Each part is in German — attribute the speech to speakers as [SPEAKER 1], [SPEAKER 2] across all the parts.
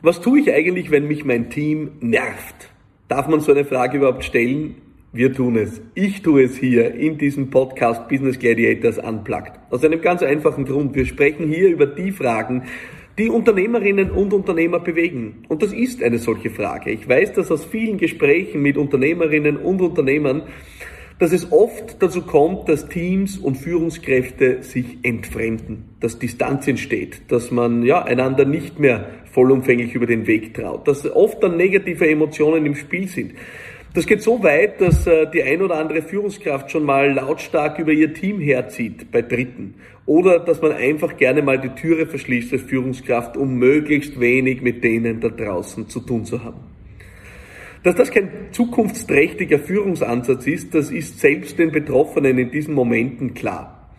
[SPEAKER 1] Was tue ich eigentlich, wenn mich mein Team nervt? Darf man so eine Frage überhaupt stellen? Wir tun es. Ich tue es hier in diesem Podcast Business Gladiators Unplugged. Aus einem ganz einfachen Grund. Wir sprechen hier über die Fragen, die Unternehmerinnen und Unternehmer bewegen. Und das ist eine solche Frage. Ich weiß das aus vielen Gesprächen mit Unternehmerinnen und Unternehmern, dass es oft dazu kommt, dass Teams und Führungskräfte sich entfremden, dass Distanz entsteht, dass man ja einander nicht mehr vollumfänglich über den Weg traut, dass oft dann negative Emotionen im Spiel sind. Das geht so weit, dass äh, die ein oder andere Führungskraft schon mal lautstark über ihr Team herzieht bei Dritten. Oder dass man einfach gerne mal die Türe verschließt als Führungskraft, um möglichst wenig mit denen da draußen zu tun zu haben. Dass das kein zukunftsträchtiger Führungsansatz ist, das ist selbst den Betroffenen in diesen Momenten klar.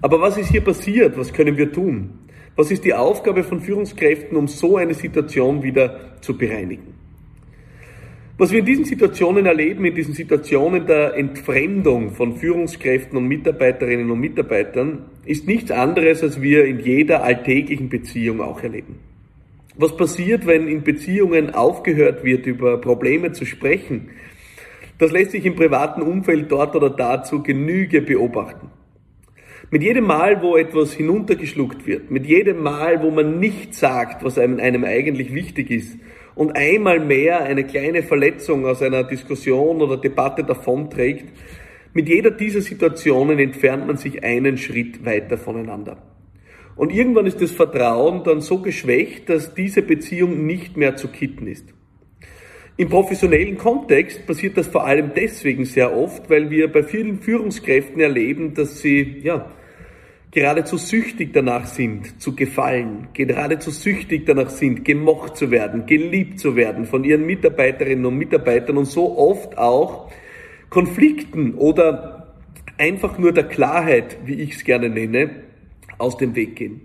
[SPEAKER 1] Aber was ist hier passiert? Was können wir tun? Was ist die Aufgabe von Führungskräften, um so eine Situation wieder zu bereinigen? Was wir in diesen Situationen erleben, in diesen Situationen der Entfremdung von Führungskräften und Mitarbeiterinnen und Mitarbeitern, ist nichts anderes, als wir in jeder alltäglichen Beziehung auch erleben. Was passiert, wenn in Beziehungen aufgehört wird, über Probleme zu sprechen? Das lässt sich im privaten Umfeld dort oder da zu Genüge beobachten. Mit jedem Mal, wo etwas hinuntergeschluckt wird, mit jedem Mal, wo man nicht sagt, was einem, einem eigentlich wichtig ist, und einmal mehr eine kleine Verletzung aus einer Diskussion oder Debatte davonträgt, mit jeder dieser Situationen entfernt man sich einen Schritt weiter voneinander. Und irgendwann ist das Vertrauen dann so geschwächt, dass diese Beziehung nicht mehr zu kitten ist. Im professionellen Kontext passiert das vor allem deswegen sehr oft, weil wir bei vielen Führungskräften erleben, dass sie, ja, geradezu süchtig danach sind, zu gefallen, geradezu süchtig danach sind, gemocht zu werden, geliebt zu werden von ihren Mitarbeiterinnen und Mitarbeitern und so oft auch Konflikten oder einfach nur der Klarheit, wie ich es gerne nenne, aus dem Weg gehen.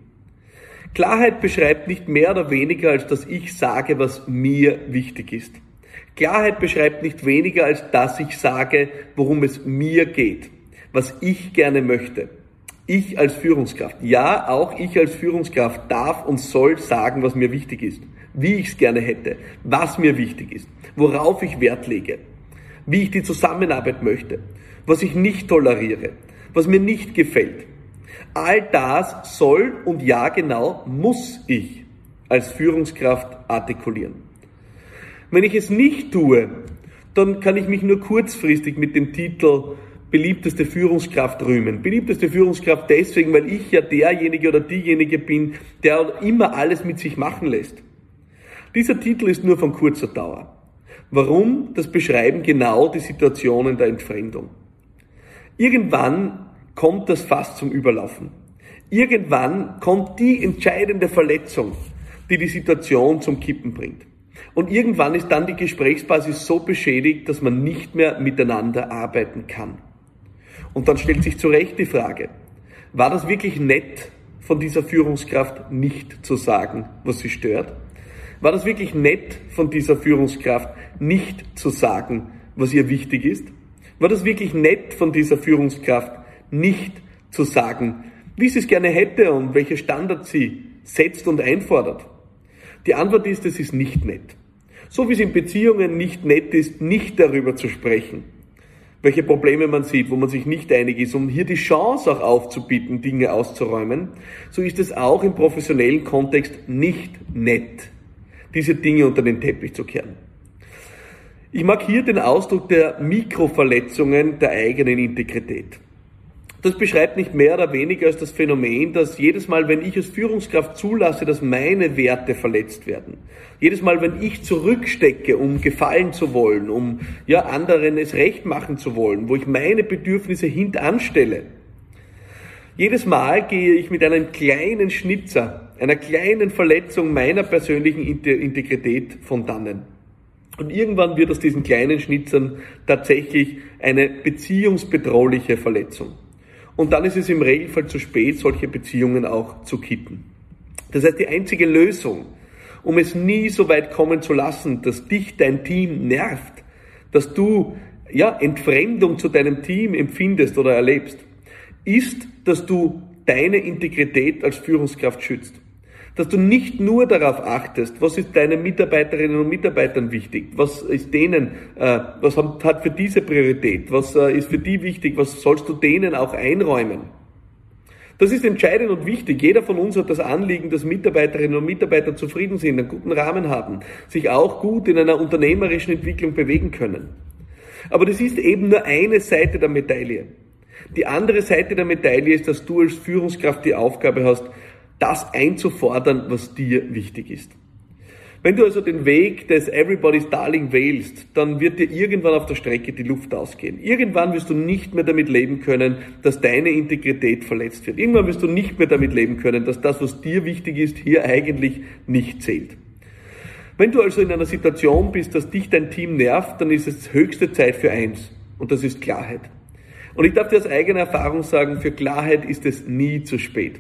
[SPEAKER 1] Klarheit beschreibt nicht mehr oder weniger, als dass ich sage, was mir wichtig ist. Klarheit beschreibt nicht weniger, als dass ich sage, worum es mir geht, was ich gerne möchte. Ich als Führungskraft, ja, auch ich als Führungskraft darf und soll sagen, was mir wichtig ist, wie ich es gerne hätte, was mir wichtig ist, worauf ich Wert lege, wie ich die Zusammenarbeit möchte, was ich nicht toleriere, was mir nicht gefällt, All das soll und ja genau muss ich als Führungskraft artikulieren. Wenn ich es nicht tue, dann kann ich mich nur kurzfristig mit dem Titel beliebteste Führungskraft rühmen. Beliebteste Führungskraft deswegen, weil ich ja derjenige oder diejenige bin, der immer alles mit sich machen lässt. Dieser Titel ist nur von kurzer Dauer. Warum? Das beschreiben genau die Situationen der Entfremdung. Irgendwann kommt das Fass zum Überlaufen. Irgendwann kommt die entscheidende Verletzung, die die Situation zum Kippen bringt. Und irgendwann ist dann die Gesprächsbasis so beschädigt, dass man nicht mehr miteinander arbeiten kann. Und dann stellt sich zu Recht die Frage, war das wirklich nett von dieser Führungskraft nicht zu sagen, was sie stört? War das wirklich nett von dieser Führungskraft nicht zu sagen, was ihr wichtig ist? War das wirklich nett von dieser Führungskraft nicht zu sagen, wie sie es gerne hätte und welche Standards sie setzt und einfordert? Die Antwort ist, es ist nicht nett. So wie es in Beziehungen nicht nett ist, nicht darüber zu sprechen, welche Probleme man sieht, wo man sich nicht einig ist, um hier die Chance auch aufzubieten, Dinge auszuräumen, so ist es auch im professionellen Kontext nicht nett, diese Dinge unter den Teppich zu kehren. Ich mag hier den Ausdruck der Mikroverletzungen der eigenen Integrität. Das beschreibt nicht mehr oder weniger als das Phänomen, dass jedes Mal, wenn ich als Führungskraft zulasse, dass meine Werte verletzt werden, jedes Mal, wenn ich zurückstecke, um gefallen zu wollen, um ja anderen es recht machen zu wollen, wo ich meine Bedürfnisse hintanstelle, jedes Mal gehe ich mit einem kleinen Schnitzer, einer kleinen Verletzung meiner persönlichen Integrität von dannen. Und irgendwann wird aus diesen kleinen Schnitzern tatsächlich eine beziehungsbedrohliche Verletzung. Und dann ist es im Regelfall zu spät, solche Beziehungen auch zu kitten. Das heißt, die einzige Lösung, um es nie so weit kommen zu lassen, dass dich dein Team nervt, dass du ja, Entfremdung zu deinem Team empfindest oder erlebst, ist, dass du deine Integrität als Führungskraft schützt. Dass du nicht nur darauf achtest, was ist deinen Mitarbeiterinnen und Mitarbeitern wichtig, was ist denen, äh, was hat für diese Priorität, was äh, ist für die wichtig, was sollst du denen auch einräumen. Das ist entscheidend und wichtig. Jeder von uns hat das Anliegen, dass Mitarbeiterinnen und Mitarbeiter zufrieden sind, einen guten Rahmen haben, sich auch gut in einer unternehmerischen Entwicklung bewegen können. Aber das ist eben nur eine Seite der Medaille. Die andere Seite der Medaille ist, dass du als Führungskraft die Aufgabe hast, das einzufordern, was dir wichtig ist. Wenn du also den Weg des Everybody's Darling wählst, dann wird dir irgendwann auf der Strecke die Luft ausgehen. Irgendwann wirst du nicht mehr damit leben können, dass deine Integrität verletzt wird. Irgendwann wirst du nicht mehr damit leben können, dass das, was dir wichtig ist, hier eigentlich nicht zählt. Wenn du also in einer Situation bist, dass dich dein Team nervt, dann ist es höchste Zeit für eins. Und das ist Klarheit. Und ich darf dir aus eigener Erfahrung sagen, für Klarheit ist es nie zu spät.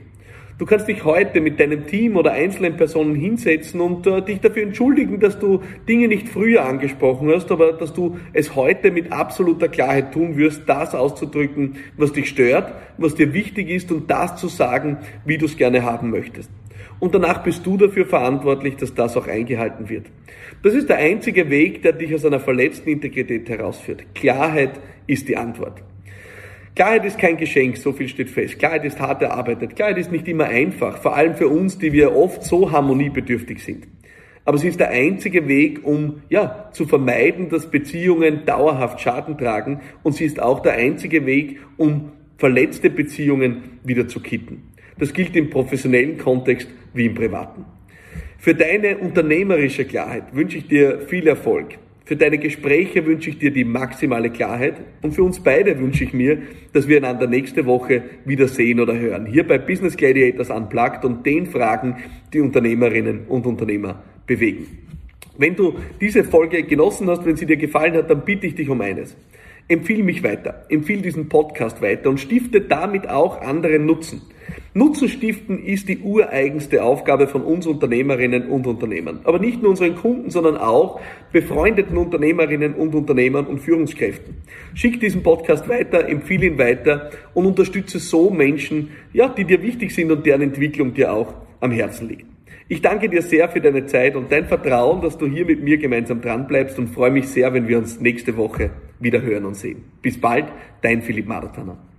[SPEAKER 1] Du kannst dich heute mit deinem Team oder einzelnen Personen hinsetzen und äh, dich dafür entschuldigen, dass du Dinge nicht früher angesprochen hast, aber dass du es heute mit absoluter Klarheit tun wirst, das auszudrücken, was dich stört, was dir wichtig ist und das zu sagen, wie du es gerne haben möchtest. Und danach bist du dafür verantwortlich, dass das auch eingehalten wird. Das ist der einzige Weg, der dich aus einer verletzten Integrität herausführt. Klarheit ist die Antwort. Klarheit ist kein Geschenk, so viel steht fest. Klarheit ist hart erarbeitet. Klarheit ist nicht immer einfach, vor allem für uns, die wir oft so harmoniebedürftig sind. Aber sie ist der einzige Weg, um ja, zu vermeiden, dass Beziehungen dauerhaft Schaden tragen. Und sie ist auch der einzige Weg, um verletzte Beziehungen wieder zu kitten. Das gilt im professionellen Kontext wie im privaten. Für deine unternehmerische Klarheit wünsche ich dir viel Erfolg. Für deine Gespräche wünsche ich dir die maximale Klarheit und für uns beide wünsche ich mir, dass wir einander nächste Woche wieder sehen oder hören. Hier bei Business Gladiators Unplugged und den Fragen, die Unternehmerinnen und Unternehmer bewegen. Wenn du diese Folge genossen hast, wenn sie dir gefallen hat, dann bitte ich dich um eines. Empfiehl mich weiter, empfiehl diesen Podcast weiter und stifte damit auch anderen Nutzen. Nutzen stiften ist die ureigenste Aufgabe von uns Unternehmerinnen und Unternehmern. Aber nicht nur unseren Kunden, sondern auch befreundeten Unternehmerinnen und Unternehmern und Führungskräften. Schick diesen Podcast weiter, empfehle ihn weiter und unterstütze so Menschen, ja, die dir wichtig sind und deren Entwicklung dir auch am Herzen liegt. Ich danke dir sehr für deine Zeit und dein Vertrauen, dass du hier mit mir gemeinsam dran bleibst und freue mich sehr, wenn wir uns nächste Woche wieder hören und sehen. Bis bald, dein Philipp Marathoner.